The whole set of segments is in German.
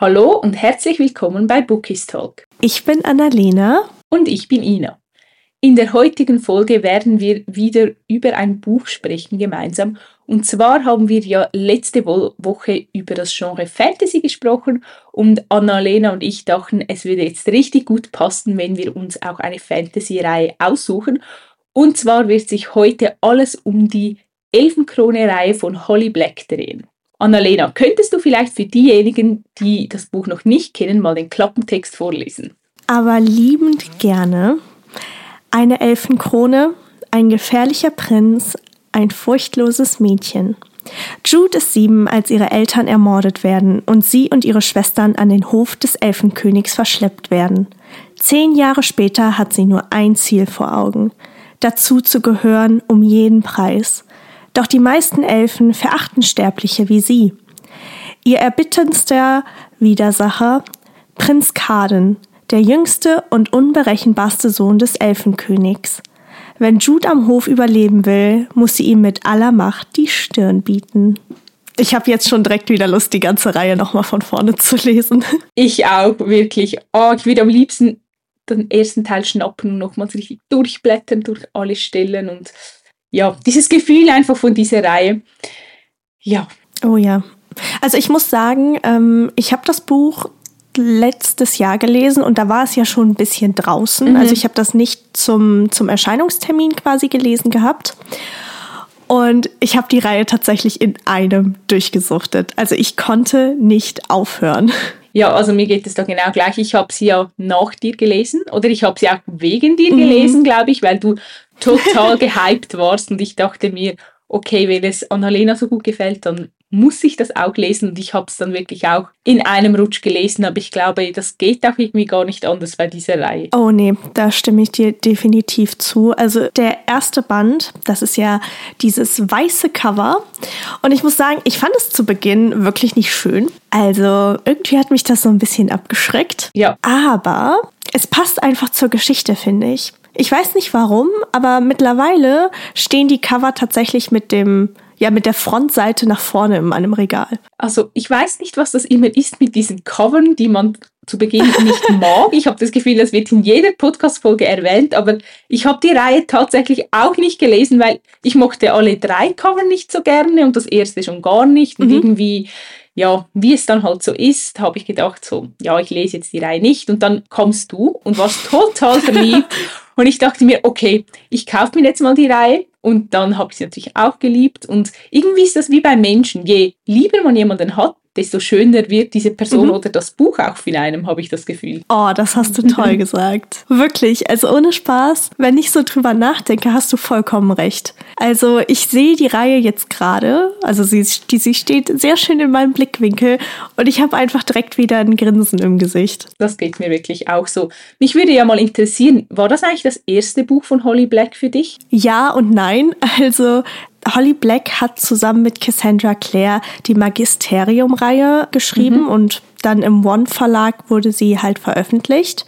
Hallo und herzlich willkommen bei Bookies Talk. Ich bin Annalena. Und ich bin Ina. In der heutigen Folge werden wir wieder über ein Buch sprechen gemeinsam. Und zwar haben wir ja letzte Wo Woche über das Genre Fantasy gesprochen und Annalena und ich dachten, es würde jetzt richtig gut passen, wenn wir uns auch eine Fantasy-Reihe aussuchen. Und zwar wird sich heute alles um die Elfenkrone-Reihe von Holly Black drehen. Annalena, könntest du vielleicht für diejenigen, die das Buch noch nicht kennen, mal den Klappentext vorlesen? Aber liebend gerne. Eine Elfenkrone, ein gefährlicher Prinz, ein furchtloses Mädchen. Jude ist sieben, als ihre Eltern ermordet werden und sie und ihre Schwestern an den Hof des Elfenkönigs verschleppt werden. Zehn Jahre später hat sie nur ein Ziel vor Augen, dazu zu gehören um jeden Preis. Doch die meisten Elfen verachten Sterbliche wie sie. Ihr erbitterndster Widersacher, Prinz Kaden, der jüngste und unberechenbarste Sohn des Elfenkönigs. Wenn Jude am Hof überleben will, muss sie ihm mit aller Macht die Stirn bieten. Ich habe jetzt schon direkt wieder Lust, die ganze Reihe nochmal von vorne zu lesen. Ich auch, wirklich. Oh, ich würde am liebsten den ersten Teil schnappen und nochmals richtig durchblättern durch alle Stellen und ja, dieses Gefühl einfach von dieser Reihe. Ja. Oh ja. Also ich muss sagen, ähm, ich habe das Buch letztes Jahr gelesen und da war es ja schon ein bisschen draußen. Mhm. Also ich habe das nicht zum, zum Erscheinungstermin quasi gelesen gehabt. Und ich habe die Reihe tatsächlich in einem durchgesuchtet. Also ich konnte nicht aufhören. Ja, also mir geht es da genau gleich. Ich habe sie ja nach dir gelesen oder ich habe sie auch wegen dir mhm. gelesen, glaube ich, weil du total gehypt warst und ich dachte mir, okay, wenn es Annalena so gut gefällt, dann muss ich das auch lesen und ich habe es dann wirklich auch in einem Rutsch gelesen, aber ich glaube, das geht auch irgendwie gar nicht anders bei dieser Reihe. Oh nee, da stimme ich dir definitiv zu. Also der erste Band, das ist ja dieses weiße Cover und ich muss sagen, ich fand es zu Beginn wirklich nicht schön. Also irgendwie hat mich das so ein bisschen abgeschreckt. Ja. Aber es passt einfach zur Geschichte, finde ich. Ich weiß nicht warum, aber mittlerweile stehen die Cover tatsächlich mit dem ja mit der Frontseite nach vorne in meinem Regal. Also ich weiß nicht, was das immer ist mit diesen Covern, die man zu Beginn nicht mag. Ich habe das Gefühl, das wird in jeder Podcast-Folge erwähnt, aber ich habe die Reihe tatsächlich auch nicht gelesen, weil ich mochte alle drei Cover nicht so gerne und das erste schon gar nicht. Und mhm. irgendwie ja, wie es dann halt so ist, habe ich gedacht, so, ja, ich lese jetzt die Reihe nicht. Und dann kommst du und warst total verliebt. und ich dachte mir, okay, ich kaufe mir jetzt mal die Reihe. Und dann habe ich sie natürlich auch geliebt. Und irgendwie ist das wie bei Menschen. Je lieber man jemanden hat, desto schöner wird diese Person mhm. oder das Buch auch von einem, habe ich das Gefühl. Oh, das hast du toll gesagt. Wirklich, also ohne Spaß, wenn ich so drüber nachdenke, hast du vollkommen recht. Also ich sehe die Reihe jetzt gerade, also sie, die, sie steht sehr schön in meinem Blickwinkel und ich habe einfach direkt wieder ein Grinsen im Gesicht. Das geht mir wirklich auch so. Mich würde ja mal interessieren, war das eigentlich das erste Buch von Holly Black für dich? Ja und nein. Also Holly Black hat zusammen mit Cassandra Clare die Magisterium-Reihe geschrieben mhm. und dann im One Verlag wurde sie halt veröffentlicht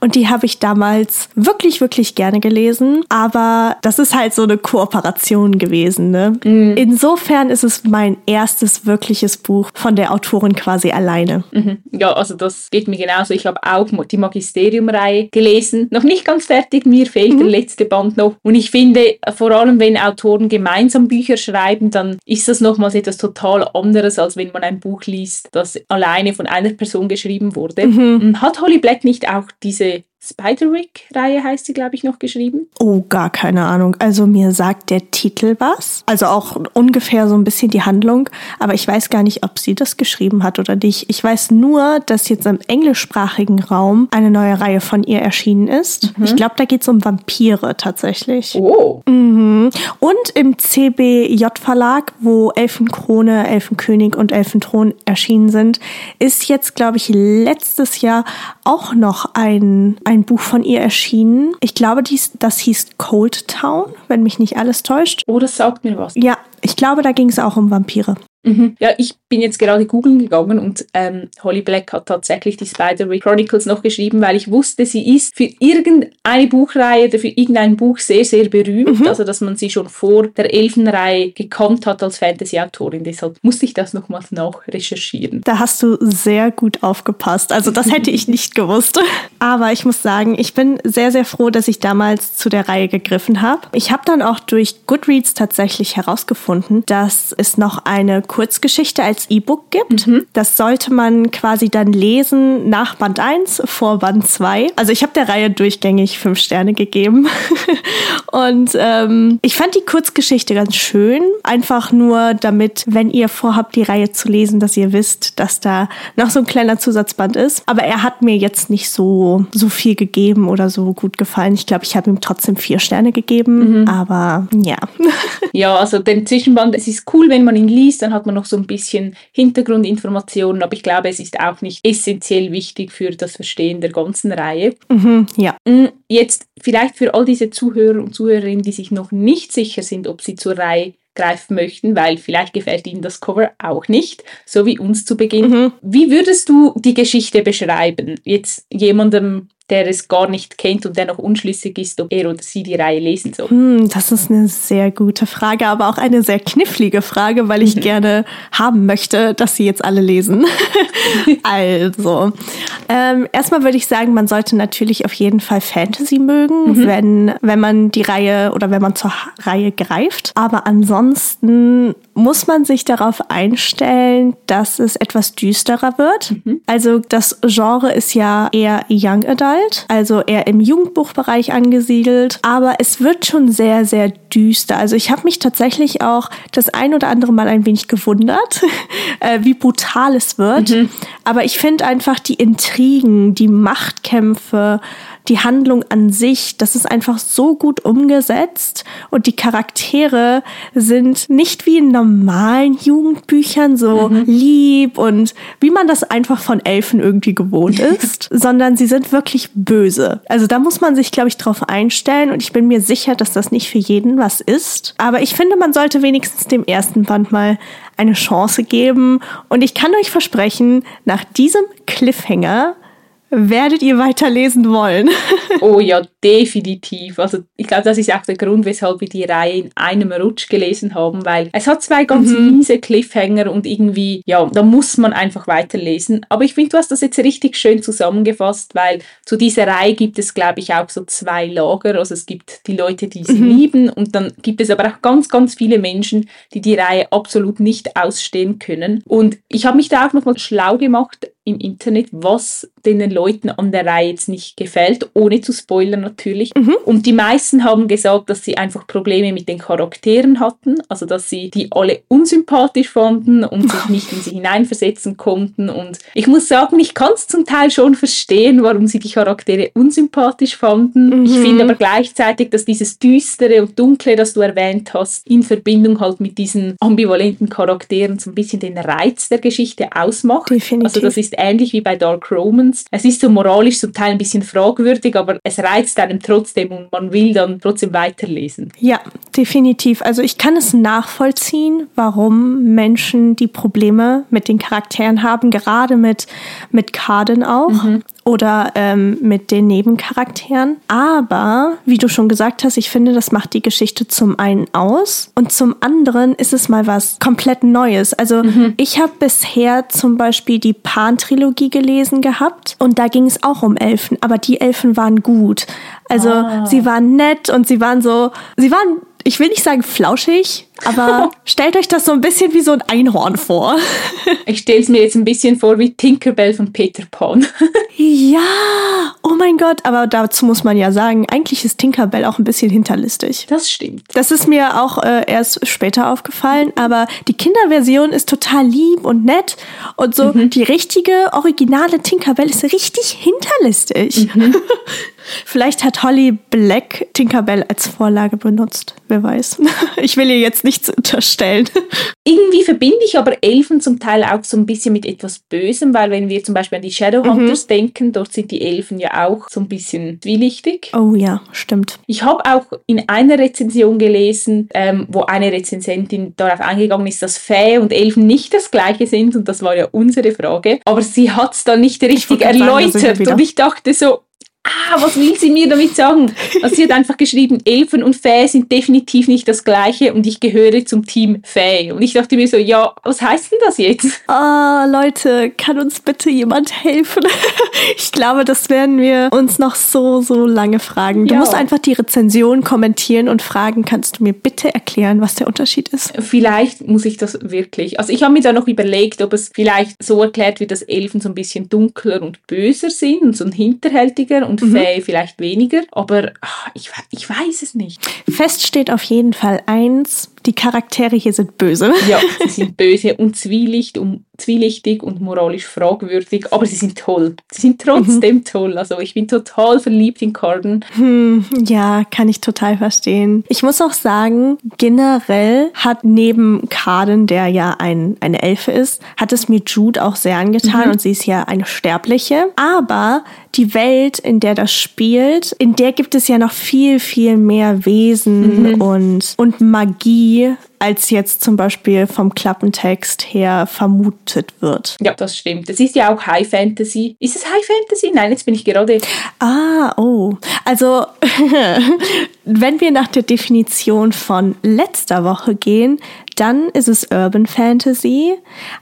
und die habe ich damals wirklich, wirklich gerne gelesen. Aber das ist halt so eine Kooperation gewesen. Ne? Mhm. Insofern ist es mein erstes wirkliches Buch von der Autorin quasi alleine. Mhm. Ja, also das geht mir genauso. Ich habe auch die Magisterium-Reihe gelesen. Noch nicht ganz fertig, mir fehlt mhm. der letzte Band noch. Und ich finde, vor allem wenn Autoren gemeinsam Bücher schreiben, dann ist das nochmals etwas total anderes, als wenn man ein Buch liest, das alleine von einer Person geschrieben wurde. Mhm. Hat Holly Black nicht auch diese Spiderwick-Reihe heißt sie, glaube ich, noch geschrieben. Oh, gar keine Ahnung. Also mir sagt der Titel was. Also auch ungefähr so ein bisschen die Handlung. Aber ich weiß gar nicht, ob sie das geschrieben hat oder nicht. Ich weiß nur, dass jetzt im englischsprachigen Raum eine neue Reihe von ihr erschienen ist. Mhm. Ich glaube, da geht es um Vampire tatsächlich. Oh. Mhm. Und im CBJ-Verlag, wo Elfenkrone, Elfenkönig und Elfenthron erschienen sind, ist jetzt, glaube ich, letztes Jahr auch noch ein ein Buch von ihr erschienen. Ich glaube, dies, das hieß Cold Town, wenn mich nicht alles täuscht. Oh, das sagt mir was. Ja, ich glaube, da ging es auch um Vampire. Mhm. Ja, ich bin jetzt gerade googeln gegangen und ähm, Holly Black hat tatsächlich die Spider-Week Chronicles noch geschrieben, weil ich wusste, sie ist für irgendeine Buchreihe oder für irgendein Buch sehr, sehr berühmt. Mhm. Also, dass man sie schon vor der Elfenreihe gekannt hat als Fantasy-Autorin. Deshalb musste ich das nochmals nachrecherchieren. Da hast du sehr gut aufgepasst. Also, das hätte ich nicht gewusst. Aber ich muss sagen, ich bin sehr, sehr froh, dass ich damals zu der Reihe gegriffen habe. Ich habe dann auch durch Goodreads tatsächlich herausgefunden, dass es noch eine Kurzgeschichte als E-Book gibt. Mhm. Das sollte man quasi dann lesen nach Band 1 vor Band 2. Also ich habe der Reihe durchgängig fünf Sterne gegeben. Und ähm, ich fand die Kurzgeschichte ganz schön. Einfach nur damit, wenn ihr vorhabt, die Reihe zu lesen, dass ihr wisst, dass da noch so ein kleiner Zusatzband ist. Aber er hat mir jetzt nicht so, so viel gegeben oder so gut gefallen. Ich glaube, ich habe ihm trotzdem vier Sterne gegeben. Mhm. Aber ja. ja, also den Zwischenband, es ist cool, wenn man ihn liest, dann hat man noch so ein bisschen Hintergrundinformationen. Aber ich glaube, es ist auch nicht essentiell wichtig für das Verstehen der ganzen Reihe. Mhm, ja. Mm, jetzt vielleicht für all diese Zuhörer und Zuhörerinnen, die sich noch nicht sicher sind, ob sie zur Reihe greifen möchten, weil vielleicht gefällt ihnen das Cover auch nicht, so wie uns zu Beginn. Mhm. Wie würdest du die Geschichte beschreiben? Jetzt jemandem, der es gar nicht kennt und der noch unschlüssig ist, ob er oder sie die Reihe lesen soll? Hm, das ist eine sehr gute Frage, aber auch eine sehr knifflige Frage, weil ich mhm. gerne haben möchte, dass sie jetzt alle lesen. also, ähm, erstmal würde ich sagen, man sollte natürlich auf jeden Fall Fantasy mögen, mhm. wenn, wenn man die Reihe oder wenn man zur Reihe greift. Aber ansonsten muss man sich darauf einstellen, dass es etwas düsterer wird. Mhm. Also das Genre ist ja eher Young Adult, also eher im Jugendbuchbereich angesiedelt, aber es wird schon sehr, sehr düster. Also ich habe mich tatsächlich auch das ein oder andere Mal ein wenig gewundert, äh, wie brutal es wird. Mhm. Aber ich finde einfach die Intrigen, die Machtkämpfe, die Handlung an sich, das ist einfach so gut umgesetzt und die Charaktere sind nicht wie in normalen Jugendbüchern so mhm. lieb und wie man das einfach von Elfen irgendwie gewohnt ist, sondern sie sind wirklich böse. Also da muss man sich, glaube ich, drauf einstellen und ich bin mir sicher, dass das nicht für jeden was ist. Aber ich finde, man sollte wenigstens dem ersten Band mal eine Chance geben und ich kann euch versprechen, nach diesem Cliffhanger werdet ihr weiterlesen wollen. oh ja, definitiv. Also ich glaube, das ist auch der Grund, weshalb wir die Reihe in einem Rutsch gelesen haben, weil es hat zwei ganz mhm. miese Cliffhanger und irgendwie, ja, da muss man einfach weiterlesen. Aber ich finde, du hast das jetzt richtig schön zusammengefasst, weil zu dieser Reihe gibt es, glaube ich, auch so zwei Lager. Also es gibt die Leute, die sie mhm. lieben und dann gibt es aber auch ganz, ganz viele Menschen, die die Reihe absolut nicht ausstehen können. Und ich habe mich da auch nochmal schlau gemacht im Internet, was den Leuten an der Reihe jetzt nicht gefällt, ohne zu spoilern natürlich. Mhm. Und die meisten haben gesagt, dass sie einfach Probleme mit den Charakteren hatten, also dass sie die alle unsympathisch fanden und sich nicht in sie hineinversetzen konnten. Und ich muss sagen, ich kann es zum Teil schon verstehen, warum sie die Charaktere unsympathisch fanden. Mhm. Ich finde aber gleichzeitig, dass dieses Düstere und Dunkle, das du erwähnt hast, in Verbindung halt mit diesen ambivalenten Charakteren so ein bisschen den Reiz der Geschichte ausmacht. Definitiv. Also das ist ähnlich wie bei Dark Romans. Es ist so moralisch zum Teil ein bisschen fragwürdig, aber es reizt einem trotzdem und man will dann trotzdem weiterlesen. Ja, definitiv. Also ich kann es nachvollziehen, warum Menschen die Probleme mit den Charakteren haben, gerade mit, mit Carden auch. Mhm oder ähm, mit den Nebencharakteren. Aber, wie du schon gesagt hast, ich finde, das macht die Geschichte zum einen aus und zum anderen ist es mal was komplett Neues. Also mhm. ich habe bisher zum Beispiel die Pan-Trilogie gelesen gehabt und da ging es auch um Elfen, aber die Elfen waren gut. Also ah. sie waren nett und sie waren so, sie waren ich will nicht sagen flauschig, aber stellt euch das so ein bisschen wie so ein Einhorn vor. ich stelle es mir jetzt ein bisschen vor wie Tinkerbell von Peter Pan. ja, oh mein Gott, aber dazu muss man ja sagen, eigentlich ist Tinkerbell auch ein bisschen hinterlistig. Das stimmt. Das ist mir auch äh, erst später aufgefallen, aber die Kinderversion ist total lieb und nett und so mhm. die richtige, originale Tinkerbell ist richtig hinterlistig. Mhm. Vielleicht hat Holly Black Tinkerbell als Vorlage benutzt. Wer weiß. Ich will ihr jetzt nichts unterstellen. Irgendwie verbinde ich aber Elfen zum Teil auch so ein bisschen mit etwas Bösem, weil wenn wir zum Beispiel an die Shadowhunters mhm. denken, dort sind die Elfen ja auch so ein bisschen zwielichtig. Oh ja, stimmt. Ich habe auch in einer Rezension gelesen, ähm, wo eine Rezensentin darauf eingegangen ist, dass Fee und Elfen nicht das gleiche sind und das war ja unsere Frage. Aber sie hat es dann nicht richtig erläutert sagen, und ich dachte so, ah, was will sie mir damit sagen? Also sie hat einfach geschrieben, Elfen und Fee sind definitiv nicht das gleiche und ich gehöre zum Team Fee. Und ich dachte mir so, ja, was heißt denn das jetzt? Ah, oh, Leute, kann uns bitte jemand helfen? ich glaube, das werden wir uns noch so, so lange fragen. Du ja. musst einfach die Rezension kommentieren und fragen, kannst du mir bitte erklären, was der Unterschied ist? Vielleicht muss ich das wirklich. Also ich habe mir da noch überlegt, ob es vielleicht so erklärt wird, dass Elfen so ein bisschen dunkler und böser sind und so ein hinterhältiger und mhm. Faye vielleicht weniger, aber ach, ich, ich weiß es nicht. Fest steht auf jeden Fall eins, die Charaktere hier sind böse. Ja, sie sind böse und zwielicht und zwielichtig und moralisch fragwürdig, aber sie sind toll. Sie sind trotzdem mhm. toll. Also ich bin total verliebt in Corden. Hm, ja, kann ich total verstehen. Ich muss auch sagen, generell hat neben Carden, der ja ein, eine Elfe ist, hat es mir Jude auch sehr angetan mhm. und sie ist ja eine Sterbliche. Aber die Welt, in der das spielt, in der gibt es ja noch viel, viel mehr Wesen mhm. und, und Magie als jetzt zum Beispiel vom Klappentext her vermutet wird. Ja, das stimmt. Das ist ja auch High Fantasy. Ist es High Fantasy? Nein, jetzt bin ich gerade. Ah, oh. Also, wenn wir nach der Definition von letzter Woche gehen, dann ist es Urban Fantasy.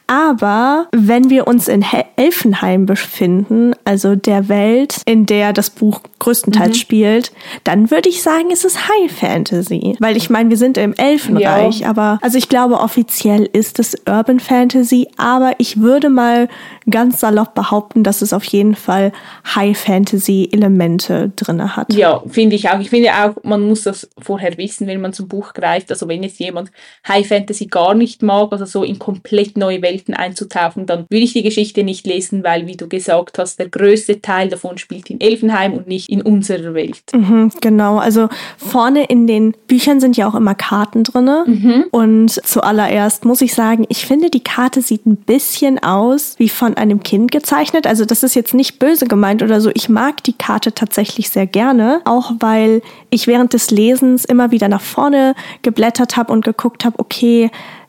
Aber wenn wir uns in Elfenheim befinden, also der Welt, in der das Buch größtenteils mhm. spielt, dann würde ich sagen, ist es High Fantasy. Weil ich meine, wir sind im Elfenreich, ja. aber also ich glaube, offiziell ist es Urban Fantasy, aber ich würde mal ganz salopp behaupten, dass es auf jeden Fall High Fantasy Elemente drin hat. Ja, finde ich auch. Ich finde auch, man muss das vorher wissen, wenn man zum Buch greift. Also wenn jetzt jemand High Fantasy gar nicht mag, also so in komplett neue Welten einzutauchen, dann würde ich die Geschichte nicht lesen, weil, wie du gesagt hast, der größte Teil davon spielt in Elfenheim und nicht in unserer Welt. Mhm, genau. Also vorne in den Büchern sind ja auch immer Karten drin. Mhm. Und zuallererst muss ich sagen, ich finde, die Karte sieht ein bisschen aus wie von einem Kind gezeichnet. Also das ist jetzt nicht böse gemeint oder so. Ich mag die Karte tatsächlich sehr gerne, auch weil ich während des Lesens immer wieder nach vorne geblättert habe und geguckt habe, okay,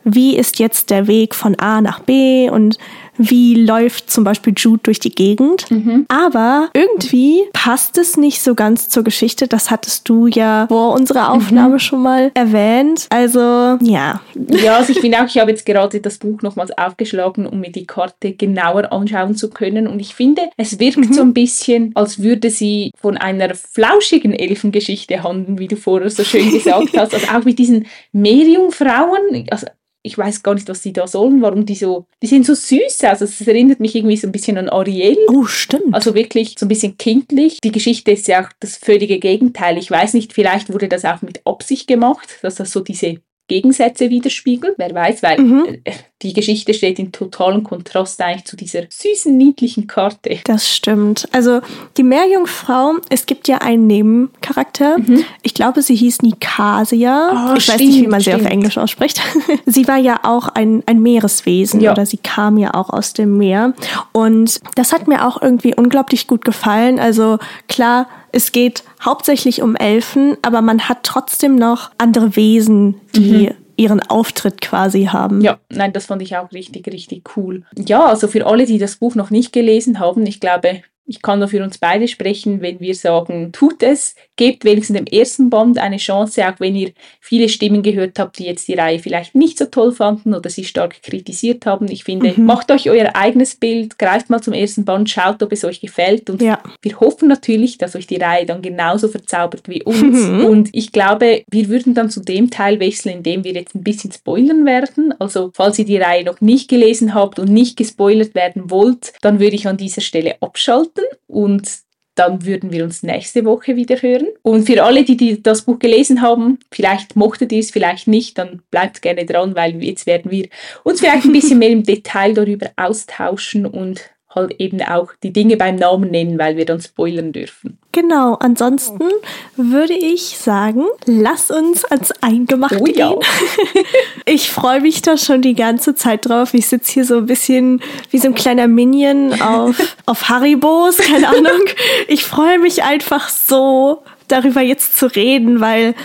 wie ist jetzt der Weg von A nach B und wie läuft zum Beispiel Jude durch die Gegend. Mhm. Aber irgendwie passt es nicht so ganz zur Geschichte. Das hattest du ja vor unserer Aufnahme mhm. schon mal erwähnt. Also ja. Ja, also ich finde auch, ich habe jetzt gerade das Buch nochmals aufgeschlagen, um mir die Karte genauer anschauen zu können. Und ich finde, es wirkt mhm. so ein bisschen, als würde sie von einer flauschigen Elfengeschichte handeln, wie du vorher so schön gesagt hast. Also auch mit diesen Meerjungfrauen. Also ich weiß gar nicht, was die da sollen, warum die so, die sind so süß, also es erinnert mich irgendwie so ein bisschen an Ariel. Oh, stimmt. Also wirklich so ein bisschen kindlich. Die Geschichte ist ja auch das völlige Gegenteil. Ich weiß nicht, vielleicht wurde das auch mit Absicht gemacht, dass das so diese Gegensätze widerspiegelt. Wer weiß, weil mhm. Äh, die Geschichte steht in totalem Kontrast eigentlich zu dieser süßen, niedlichen Karte. Das stimmt. Also die Meerjungfrau, es gibt ja einen Nebencharakter. Mhm. Ich glaube, sie hieß Nikasia. Oh, ich stimmt, weiß nicht, wie man stimmt. sie auf Englisch ausspricht. sie war ja auch ein, ein Meereswesen ja. oder sie kam ja auch aus dem Meer. Und das hat mir auch irgendwie unglaublich gut gefallen. Also klar, es geht hauptsächlich um Elfen, aber man hat trotzdem noch andere Wesen, die mhm. Ihren Auftritt quasi haben. Ja, nein, das fand ich auch richtig, richtig cool. Ja, also für alle, die das Buch noch nicht gelesen haben, ich glaube, ich kann nur für uns beide sprechen, wenn wir sagen, tut es, gebt wenigstens dem ersten Band eine Chance, auch wenn ihr viele Stimmen gehört habt, die jetzt die Reihe vielleicht nicht so toll fanden oder sie stark kritisiert haben. Ich finde, mhm. macht euch euer eigenes Bild, greift mal zum ersten Band, schaut, ob es euch gefällt und ja. wir hoffen natürlich, dass euch die Reihe dann genauso verzaubert wie uns. Mhm. Und ich glaube, wir würden dann zu dem Teil wechseln, in dem wir jetzt ein bisschen spoilern werden. Also, falls ihr die Reihe noch nicht gelesen habt und nicht gespoilert werden wollt, dann würde ich an dieser Stelle abschalten und dann würden wir uns nächste Woche wieder hören. Und für alle, die, die das Buch gelesen haben, vielleicht mochtet ihr es, vielleicht nicht, dann bleibt gerne dran, weil jetzt werden wir uns vielleicht ein bisschen mehr im Detail darüber austauschen und halt eben auch die Dinge beim Namen nennen, weil wir dann spoilern dürfen. Genau, ansonsten würde ich sagen, lass uns ans Eingemachte Oh ja. gehen. Ich freue mich da schon die ganze Zeit drauf. Ich sitze hier so ein bisschen wie so ein kleiner Minion auf, auf Haribos, keine Ahnung. Ich freue mich einfach so, darüber jetzt zu reden, weil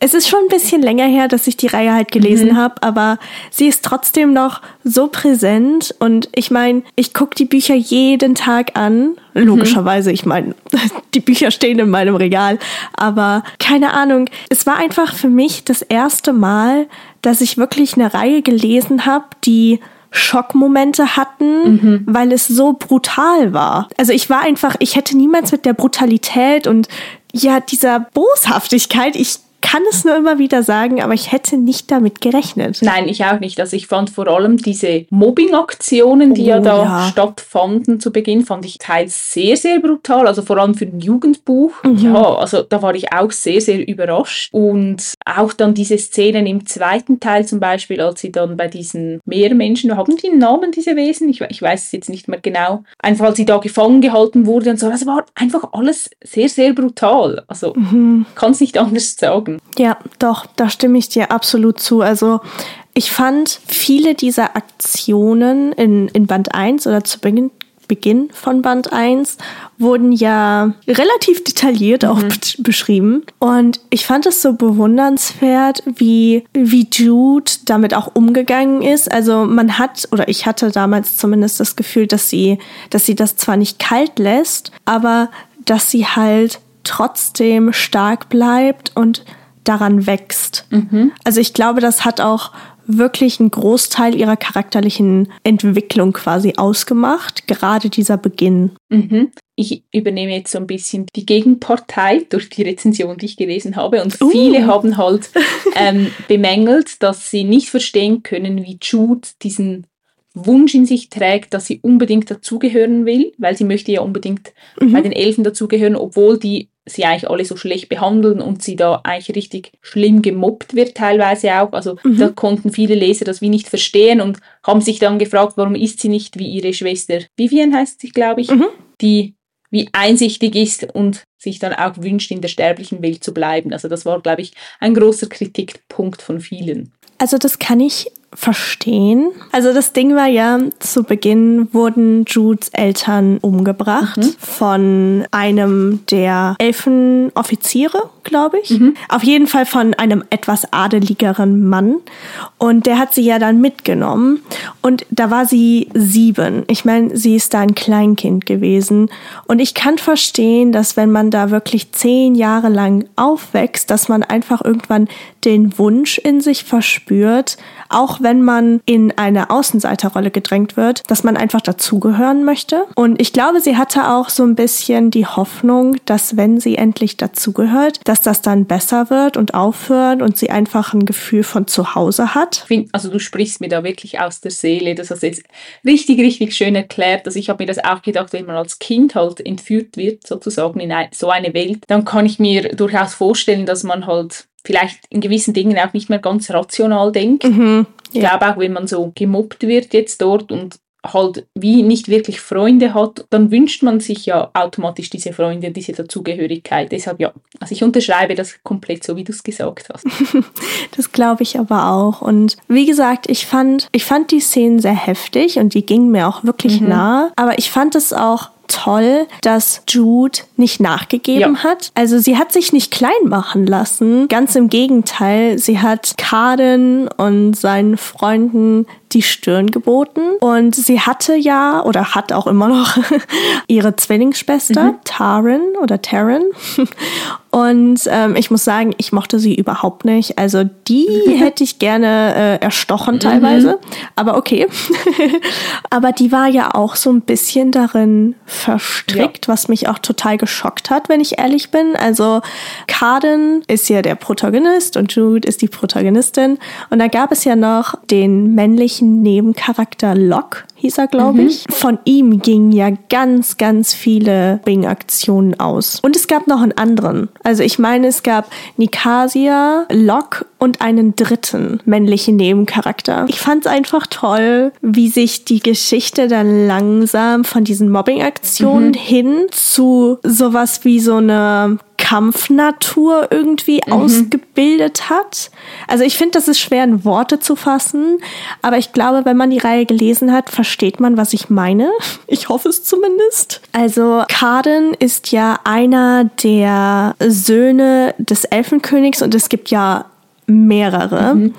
es ist schon ein bisschen länger her, dass ich die Reihe halt gelesen Mhm. habe, aber sie ist trotzdem noch so präsent und ich meine, ich gucke die Bücher jeden Tag an. Logischerweise, ich meine, die Bücher stehen in meinem Regal, aber keine Ahnung, es war einfach für mich das erste Mal, dass ich wirklich eine Reihe gelesen habe, die Schockmomente hatten, weil es so brutal war. Also ich war einfach, ich hätte niemals mit der Brutalität und ja, dieser Boshaftigkeit, ich kann es nur immer wieder sagen, aber ich hätte nicht damit gerechnet. Nein, ich auch nicht. Also ich fand vor allem diese Mobbing-Aktionen, die ja Oh, da ja. stattfanden zu Beginn, fand ich teils sehr, sehr brutal. Also vor allem für ein Jugendbuch. Mhm. Ja, also da war ich auch sehr, sehr überrascht. Und auch dann diese Szenen im zweiten Teil zum Beispiel, als sie dann bei diesen Meermenschen, haben die einen Namen, diese Wesen? Ich, ich weiß es jetzt nicht mehr genau. Einfach als sie da gefangen gehalten wurde und so. Das war einfach alles sehr, sehr brutal. Also Mhm. kann es nicht anders sagen. Ja, doch, da stimme ich dir absolut zu. Also ich fand viele dieser Aktionen in, in Band 1 oder zu Beginn, Beginn von Band 1 wurden ja relativ detailliert auch be beschrieben. Und ich fand es so bewundernswert, wie, wie Jude damit auch umgegangen ist. Also man hat, oder ich hatte damals zumindest das Gefühl, dass sie, dass sie das zwar nicht kalt lässt, aber dass sie halt trotzdem stark bleibt und daran wächst. Also ich glaube, das hat auch wirklich einen Großteil ihrer charakterlichen Entwicklung quasi ausgemacht, gerade dieser Beginn. Mhm. Ich übernehme jetzt so ein bisschen die Gegenpartei durch die Rezension, die ich gelesen habe. Und Uh. viele haben halt ähm, bemängelt, dass sie nicht verstehen können, wie Jude diesen Wunsch in sich trägt, dass sie unbedingt dazugehören will, weil sie möchte ja unbedingt bei den Elfen dazugehören, obwohl die sie eigentlich alle so schlecht behandeln und sie da eigentlich richtig schlimm gemobbt wird teilweise auch. Also da konnten viele Leser das wie nicht verstehen und haben sich dann gefragt, warum ist sie nicht wie ihre Schwester Vivian heißt sie, glaube ich, die wie einsichtig ist und sich dann auch wünscht, in der sterblichen Welt zu bleiben. Also das war, glaube ich, ein großer Kritikpunkt von vielen. Also das kann ich verstehen. Also das Ding war ja, zu Beginn wurden Judes Eltern umgebracht von einem der Elfenoffiziere, glaube ich. Auf jeden Fall von einem etwas adeligeren Mann. Und der hat sie ja dann mitgenommen. Und da war sie sieben. Ich meine, sie ist da ein Kleinkind gewesen. Und ich kann verstehen, dass wenn man da wirklich zehn Jahre lang aufwächst, dass man einfach irgendwann den Wunsch in sich verspürt, auch wenn man in eine Außenseiterrolle gedrängt wird, dass man einfach dazugehören möchte. Und ich glaube, sie hatte auch so ein bisschen die Hoffnung, dass wenn sie endlich dazugehört, dass das dann besser wird und aufhört und sie einfach ein Gefühl von Zuhause hat. Ich find, also du sprichst mir da wirklich aus der Seele. Das hast du jetzt richtig, richtig schön erklärt. Also ich habe mir das auch gedacht, wenn man als Kind halt entführt wird, sozusagen in so eine Welt, dann kann ich mir durchaus vorstellen, dass man halt vielleicht in gewissen Dingen auch nicht mehr ganz rational denkt. Ich ja. glaube auch, wenn man so gemobbt wird jetzt dort und halt wie nicht wirklich Freunde hat, dann wünscht man sich ja automatisch diese Freunde, diese Dazugehörigkeit. Deshalb ja, also ich unterschreibe das komplett so, wie du es gesagt hast. Das glaube ich aber auch. Und wie gesagt, ich fand, ich fand die Szenen sehr heftig und die gingen mir auch wirklich nah. Aber ich fand es auch toll, dass Jude nicht nachgegeben Ja. hat. Also sie hat sich nicht klein machen lassen. Ganz im Gegenteil, sie hat Kaden und seinen Freunden die Stirn geboten. Und sie hatte ja oder hat auch immer noch ihre Zwillingsschwester, Taran oder Taryn. Und ähm, ich muss sagen, ich mochte sie überhaupt nicht. Also die hätte ich gerne äh, erstochen teilweise. Aber okay. Aber die war ja auch so ein bisschen darin verstrickt, was mich auch total geschockt hat, wenn ich ehrlich bin. Also Carden ist ja der Protagonist und Jude ist die Protagonistin. Und da gab es ja noch den männlichen männlichen Nebencharakter Locke, hieß er, glaube mhm. ich. Von ihm gingen ja ganz, ganz viele Bing-Aktionen aus. Und es gab noch einen anderen. Also ich meine, es gab Nikasia, Locke und einen dritten männlichen Nebencharakter. Ich fand es einfach toll, wie sich die Geschichte dann langsam von diesen Mobbing-Aktionen mhm. hin zu sowas wie so eine Kampfnatur irgendwie mhm. ausgebildet hat. Also ich finde, das ist schwer in Worte zu fassen, aber ich glaube, wenn man die Reihe gelesen hat, versteht man, was ich meine. Ich hoffe es zumindest. Also Kaden ist ja einer der Söhne des Elfenkönigs und es gibt ja mehrere. Mhm.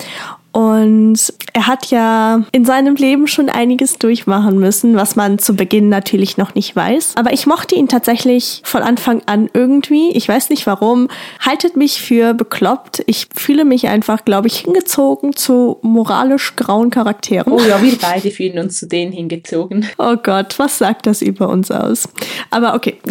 Und er hat ja in seinem Leben schon einiges durchmachen müssen, was man zu Beginn natürlich noch nicht weiß. Aber ich mochte ihn tatsächlich von Anfang an irgendwie. Ich weiß nicht warum. Haltet mich für bekloppt. Ich fühle mich einfach, glaube ich, hingezogen zu moralisch grauen Charakteren. Oh ja, wir beide fühlen uns zu denen hingezogen. Oh Gott, was sagt das über uns aus? Aber okay.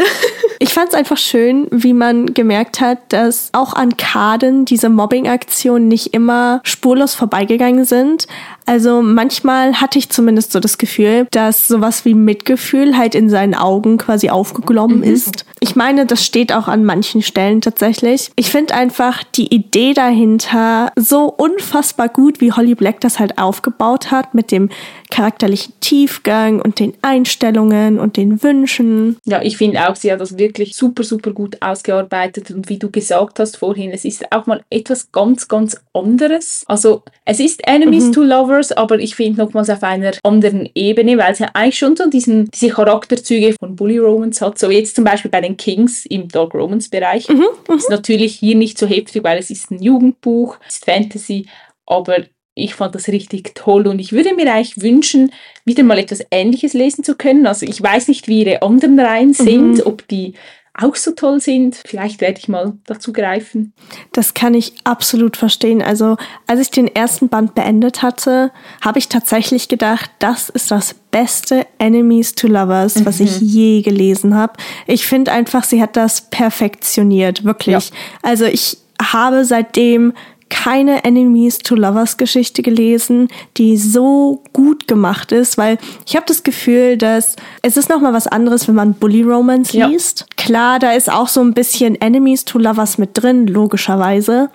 Ich fand es einfach schön, wie man gemerkt hat, dass auch an Kaden diese Mobbing-Aktionen nicht immer spurlos vorbeigegangen sind. Also manchmal hatte ich zumindest so das Gefühl, dass sowas wie Mitgefühl halt in seinen Augen quasi aufgeglommen mhm. ist. Ich meine, das steht auch an manchen Stellen tatsächlich. Ich finde einfach die Idee dahinter so unfassbar gut, wie Holly Black das halt aufgebaut hat mit dem charakterlichen Tiefgang und den Einstellungen und den Wünschen. Ja, ich finde auch, sie hat das wirklich super, super gut ausgearbeitet und wie du gesagt hast vorhin, es ist auch mal etwas ganz, ganz anderes. Also es ist Enemies mhm. to Lovers aber ich finde nochmals auf einer anderen Ebene, weil es ja eigentlich schon so diesen, diese Charakterzüge von Bully Romans hat. So jetzt zum Beispiel bei den Kings im Dog Romans Bereich. Mhm, mhm, ist natürlich hier nicht so heftig, weil es ist ein Jugendbuch, es ist Fantasy, aber ich fand das richtig toll und ich würde mir eigentlich wünschen, wieder mal etwas Ähnliches lesen zu können. Also ich weiß nicht, wie ihre anderen Reihen sind, mhm. ob die auch so toll sind. Vielleicht werde ich mal dazu greifen. Das kann ich absolut verstehen. Also als ich den ersten Band beendet hatte, habe ich tatsächlich gedacht, das ist das beste Enemies to Lovers, mhm. was ich mhm. je gelesen habe. Ich finde einfach, sie hat das perfektioniert, wirklich. Ja. Also ich habe seitdem keine Enemies to Lovers Geschichte gelesen, die so gut gemacht ist, weil ich habe das Gefühl, dass es ist noch mal was anderes, wenn man Bully Romance ja. liest. Klar, da ist auch so ein bisschen Enemies to Lovers mit drin, logischerweise,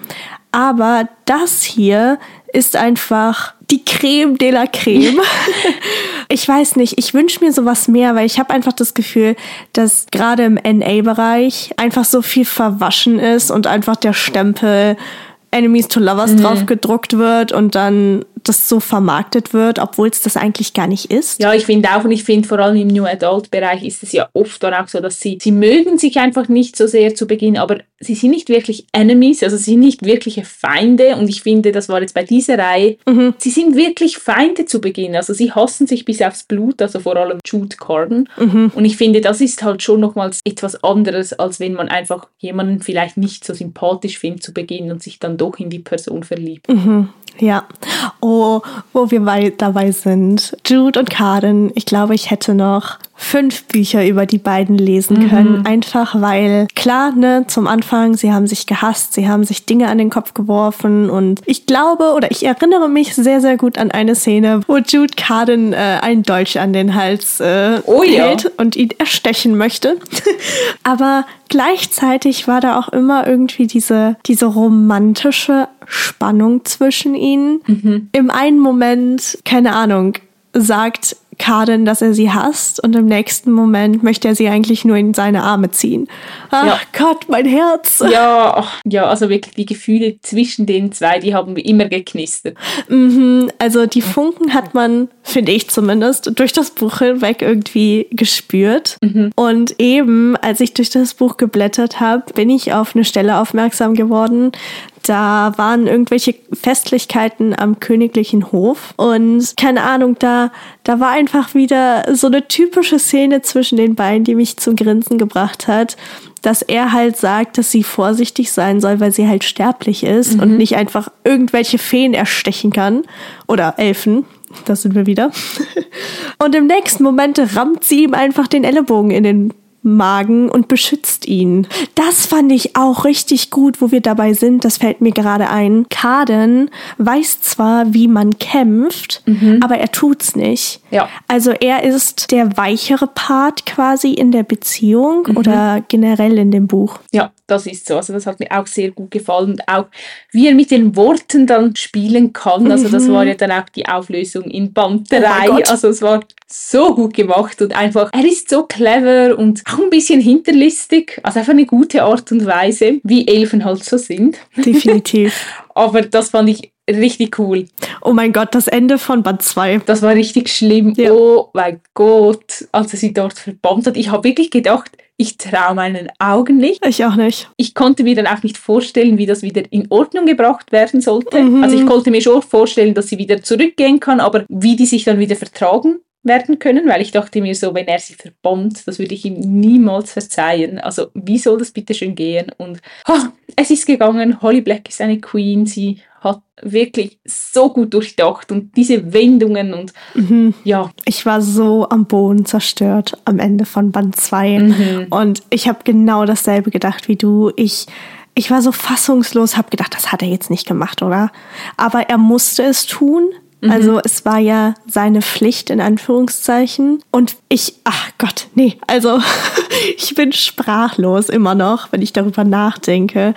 aber das hier ist einfach die Creme de la Creme. ich weiß nicht, ich wünsche mir sowas mehr, weil ich habe einfach das Gefühl, dass gerade im NA-Bereich einfach so viel verwaschen ist und einfach der Stempel Enemies to Lovers mhm. drauf gedruckt wird und dann das so vermarktet wird, obwohl es das eigentlich gar nicht ist. Ja, ich finde auch und ich finde vor allem im New Adult Bereich ist es ja oft dann auch so, dass sie, sie mögen sich einfach nicht so sehr zu Beginn, aber sie sind nicht wirklich Enemies, also sie sind nicht wirkliche Feinde und ich finde, das war jetzt bei dieser Reihe, mhm. sie sind wirklich Feinde zu Beginn, also sie hassen sich bis aufs Blut, also vor allem Jude Carden mhm. und ich finde, das ist halt schon nochmals etwas anderes, als wenn man einfach jemanden vielleicht nicht so sympathisch findet zu Beginn und sich dann doch in die Person verliebt. Mhm. Ja. Oh, wo wir dabei sind. Jude und Karen, ich glaube, ich hätte noch fünf Bücher über die beiden lesen mhm. können. Mhm. Einfach weil, klar, ne, zum Anfang, sie haben sich gehasst, sie haben sich Dinge an den Kopf geworfen und ich glaube oder ich erinnere mich sehr, sehr gut an eine Szene, wo Jude Carden äh, einen Dolch an den Hals äh, oh, hält ja. und ihn erstechen möchte. Aber gleichzeitig war da auch immer irgendwie diese, diese romantische Spannung zwischen ihnen. Mhm. Im einen Moment, keine Ahnung, sagt Kaden, dass er sie hasst und im nächsten Moment möchte er sie eigentlich nur in seine Arme ziehen. Ach ja. Gott, mein Herz. Ja, ach, ja, also wirklich die Gefühle zwischen den zwei, die haben immer geknistert. Mhm, also die Funken hat man, finde ich zumindest, durch das Buch hinweg irgendwie gespürt. Mhm. Und eben, als ich durch das Buch geblättert habe, bin ich auf eine Stelle aufmerksam geworden, da waren irgendwelche Festlichkeiten am königlichen Hof und keine Ahnung, da, da war einfach wieder so eine typische Szene zwischen den beiden, die mich zum Grinsen gebracht hat, dass er halt sagt, dass sie vorsichtig sein soll, weil sie halt sterblich ist mhm. und nicht einfach irgendwelche Feen erstechen kann oder Elfen. Da sind wir wieder. Und im nächsten Moment rammt sie ihm einfach den Ellenbogen in den Magen und beschützt ihn. Das fand ich auch richtig gut, wo wir dabei sind. Das fällt mir gerade ein. Kaden weiß zwar, wie man kämpft, mhm. aber er tut's nicht. Ja. Also er ist der weichere Part quasi in der Beziehung mhm. oder generell in dem Buch. Ja, das ist so. Also das hat mir auch sehr gut gefallen. Und auch wie er mit den Worten dann spielen kann. Also das mhm. war ja dann auch die Auflösung in Band 3. Oh also es war so gut gemacht und einfach, er ist so clever und auch ein bisschen hinterlistig. Also einfach eine gute Art und Weise, wie Elfen halt so sind. Definitiv. Aber das fand ich richtig cool. Oh mein Gott, das Ende von Band 2. Das war richtig schlimm. Ja. Oh mein Gott, als er sie dort verbannt hat. Ich habe wirklich gedacht, ich traue meinen Augen nicht. Ich auch nicht. Ich konnte mir dann auch nicht vorstellen, wie das wieder in Ordnung gebracht werden sollte. Mhm. Also ich konnte mir schon vorstellen, dass sie wieder zurückgehen kann, aber wie die sich dann wieder vertragen werden können, weil ich dachte mir so, wenn er sie verbombt, das würde ich ihm niemals verzeihen. Also wie soll das bitte schön gehen? Und oh, es ist gegangen, Holly Black ist eine Queen, sie hat wirklich so gut durchdacht und diese Wendungen und mhm. ja. Ich war so am Boden zerstört am Ende von Band 2 mhm. und ich habe genau dasselbe gedacht wie du. Ich ich war so fassungslos, habe gedacht, das hat er jetzt nicht gemacht, oder? Aber er musste es tun, Mhm. Also es war ja seine Pflicht in Anführungszeichen. Und ich, ach Gott, nee, also ich bin sprachlos immer noch, wenn ich darüber nachdenke.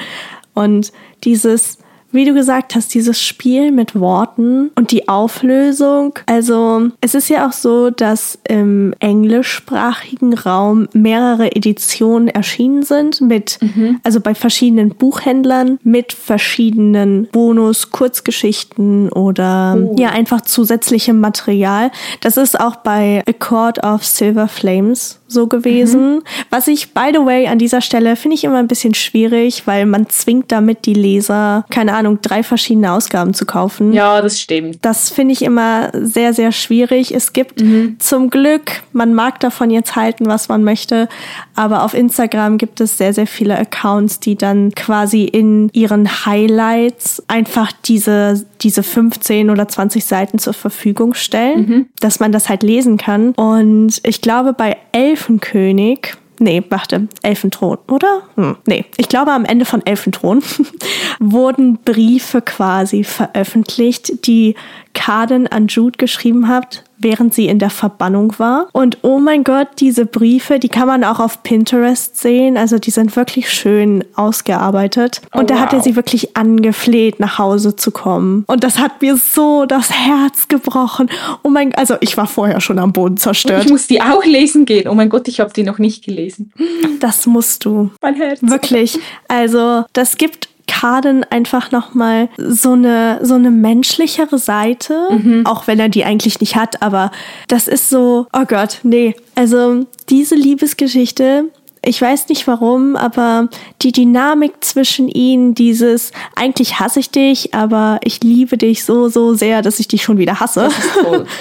Und dieses, wie du gesagt hast, dieses Spiel mit Worten und die Auflösung. Also es ist ja auch so, dass im englischsprachigen Raum mehrere Editionen erschienen sind mit, mhm. also bei verschiedenen Buchhändlern mit verschiedenen Bonus, Kurzgeschichten oder oh. ja einfach zusätzlichem Material. Das ist auch bei A Court of Silver Flames so gewesen. Mhm. Was ich, by the way, an dieser Stelle finde ich immer ein bisschen schwierig, weil man zwingt damit die Leser, keine Ahnung, drei verschiedene Ausgaben zu kaufen. Ja, das stimmt. Das finde ich immer sehr, sehr schwierig. Es gibt mhm. zum Glück, man mag davon jetzt halten, was man möchte, aber auf Instagram gibt es sehr, sehr viele Accounts, die dann quasi in ihren Highlights einfach diese, diese 15 oder 20 Seiten zur Verfügung stellen, mhm. dass man das halt lesen kann. Und ich glaube, bei Elfenkönig. Nee, warte, Elfenthron, oder? Hm, nee, ich glaube am Ende von Elfenthron wurden Briefe quasi veröffentlicht, die Kaden an Jude geschrieben hat, während sie in der Verbannung war. Und oh mein Gott, diese Briefe, die kann man auch auf Pinterest sehen. Also die sind wirklich schön ausgearbeitet. Oh, und da wow. hat er sie wirklich angefleht, nach Hause zu kommen. Und das hat mir so das Herz gebrochen. Oh mein Gott, also ich war vorher schon am Boden zerstört. Ich muss die auch lesen gehen. Oh mein Gott, ich habe die noch nicht gelesen. Das musst du. Mein Herz. Wirklich. Also das gibt Kaden einfach nochmal so eine, so eine menschlichere Seite, mhm. auch wenn er die eigentlich nicht hat, aber das ist so, oh Gott, nee. Also diese Liebesgeschichte, ich weiß nicht warum, aber die Dynamik zwischen ihnen, dieses eigentlich hasse ich dich, aber ich liebe dich so, so sehr, dass ich dich schon wieder hasse.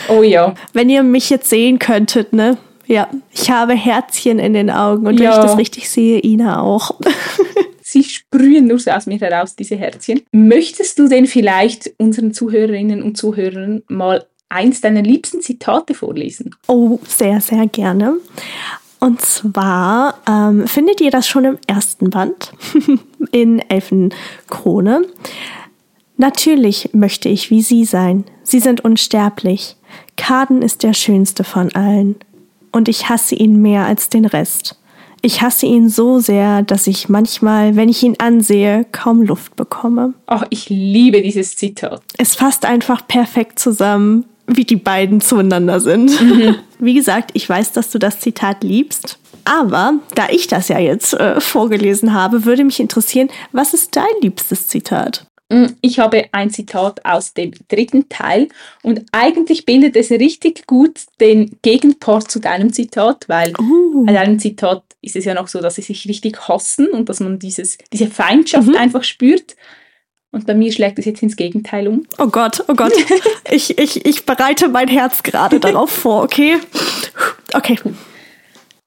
Oh ja. Wenn ihr mich jetzt sehen könntet, ne? Ja, ich habe Herzchen in den Augen und ja. wenn ich das richtig sehe, Ina auch. Sie sprühen nur so aus mir heraus, diese Herzchen. Möchtest du denn vielleicht unseren Zuhörerinnen und Zuhörern mal eins deiner liebsten Zitate vorlesen? Oh, sehr, sehr gerne. Und zwar ähm, findet ihr das schon im ersten Band in Elfenkrone. Natürlich möchte ich wie Sie sein. Sie sind unsterblich. Kaden ist der schönste von allen. Und ich hasse ihn mehr als den Rest. Ich hasse ihn so sehr, dass ich manchmal, wenn ich ihn ansehe, kaum Luft bekomme. Ach, ich liebe dieses Zitat. Es fasst einfach perfekt zusammen, wie die beiden zueinander sind. Mhm. Wie gesagt, ich weiß, dass du das Zitat liebst. Aber da ich das ja jetzt äh, vorgelesen habe, würde mich interessieren, was ist dein liebstes Zitat? Mm, ich habe ein Zitat aus dem dritten Teil und eigentlich bildet es richtig gut den Gegenpart zu deinem Zitat, weil uh. bei deinem Zitat ist es ja noch so, dass sie sich richtig hassen und dass man dieses, diese Feindschaft mhm. einfach spürt. Und bei mir schlägt es jetzt ins Gegenteil um. Oh Gott, oh Gott. ich, ich, ich bereite mein Herz gerade darauf vor, okay? Okay.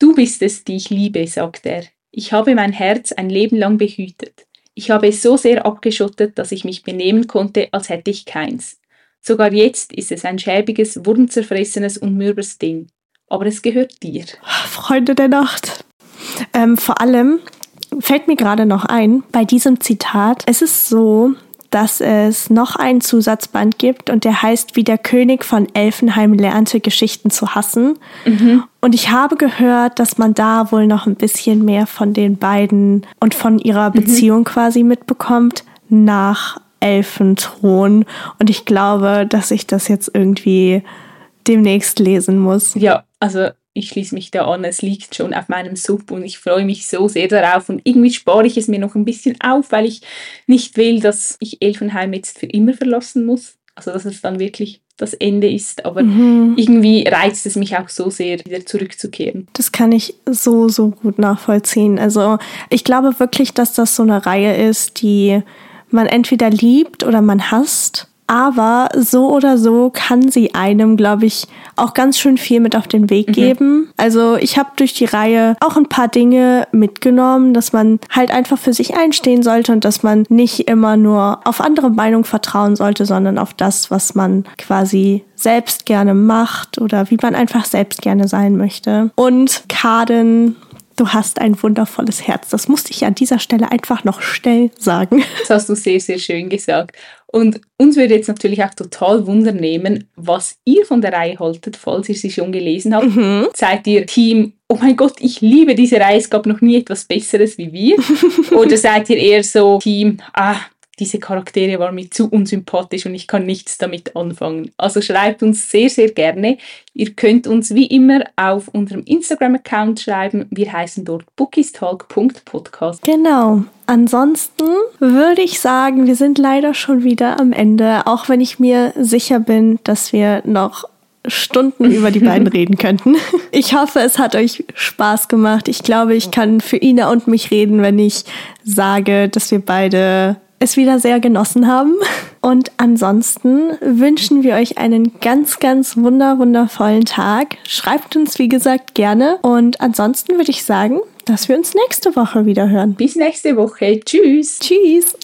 Du bist es, die ich liebe, sagt er. Ich habe mein Herz ein Leben lang behütet. Ich habe es so sehr abgeschottet, dass ich mich benehmen konnte, als hätte ich keins. Sogar jetzt ist es ein schäbiges, wurmzerfressenes und mürberes Ding. Aber es gehört dir. Freunde der Nacht. Ähm, vor allem fällt mir gerade noch ein, bei diesem Zitat, es ist so, dass es noch einen Zusatzband gibt und der heißt, wie der König von Elfenheim lernte, Geschichten zu hassen. Mhm. Und ich habe gehört, dass man da wohl noch ein bisschen mehr von den beiden und von ihrer mhm. Beziehung mhm. quasi mitbekommt nach Elfenthron. Und ich glaube, dass ich das jetzt irgendwie demnächst lesen muss. Ja, also ich schließe mich da an, es liegt schon auf meinem Sub und ich freue mich so sehr darauf und irgendwie spare ich es mir noch ein bisschen auf, weil ich nicht will, dass ich Elfenheim jetzt für immer verlassen muss. Also dass es dann wirklich das Ende ist, aber mhm. irgendwie reizt es mich auch so sehr, wieder zurückzukehren. Das kann ich so, so gut nachvollziehen. Also ich glaube wirklich, dass das so eine Reihe ist, die man entweder liebt oder man hasst. Aber so oder so kann sie einem, glaube ich, auch ganz schön viel mit auf den Weg mhm. geben. Also ich habe durch die Reihe auch ein paar Dinge mitgenommen, dass man halt einfach für sich einstehen sollte und dass man nicht immer nur auf andere Meinungen vertrauen sollte, sondern auf das, was man quasi selbst gerne macht oder wie man einfach selbst gerne sein möchte. Und Kaden Du hast ein wundervolles Herz. Das musste ich an dieser Stelle einfach noch schnell sagen. Das hast du sehr, sehr schön gesagt. Und uns würde jetzt natürlich auch total Wunder nehmen, was ihr von der Reihe haltet, falls ihr sie schon gelesen habt. Mhm. Seid ihr Team, oh mein Gott, ich liebe diese Reihe, es gab noch nie etwas Besseres wie wir? Oder seid ihr eher so Team, ah, diese Charaktere waren mir zu unsympathisch und ich kann nichts damit anfangen. Also schreibt uns sehr, sehr gerne. Ihr könnt uns wie immer auf unserem Instagram-Account schreiben. Wir heißen dort bookistalk.podcast. Genau. Ansonsten würde ich sagen, wir sind leider schon wieder am Ende, auch wenn ich mir sicher bin, dass wir noch Stunden über die beiden reden könnten. Ich hoffe, es hat euch Spaß gemacht. Ich glaube, ich kann für Ina und mich reden, wenn ich sage, dass wir beide es wieder sehr genossen haben. Und ansonsten wünschen wir euch einen ganz, ganz wunder, wundervollen Tag. Schreibt uns, wie gesagt, gerne. Und ansonsten würde ich sagen, dass wir uns nächste Woche wieder hören. Bis nächste Woche. Tschüss. Tschüss.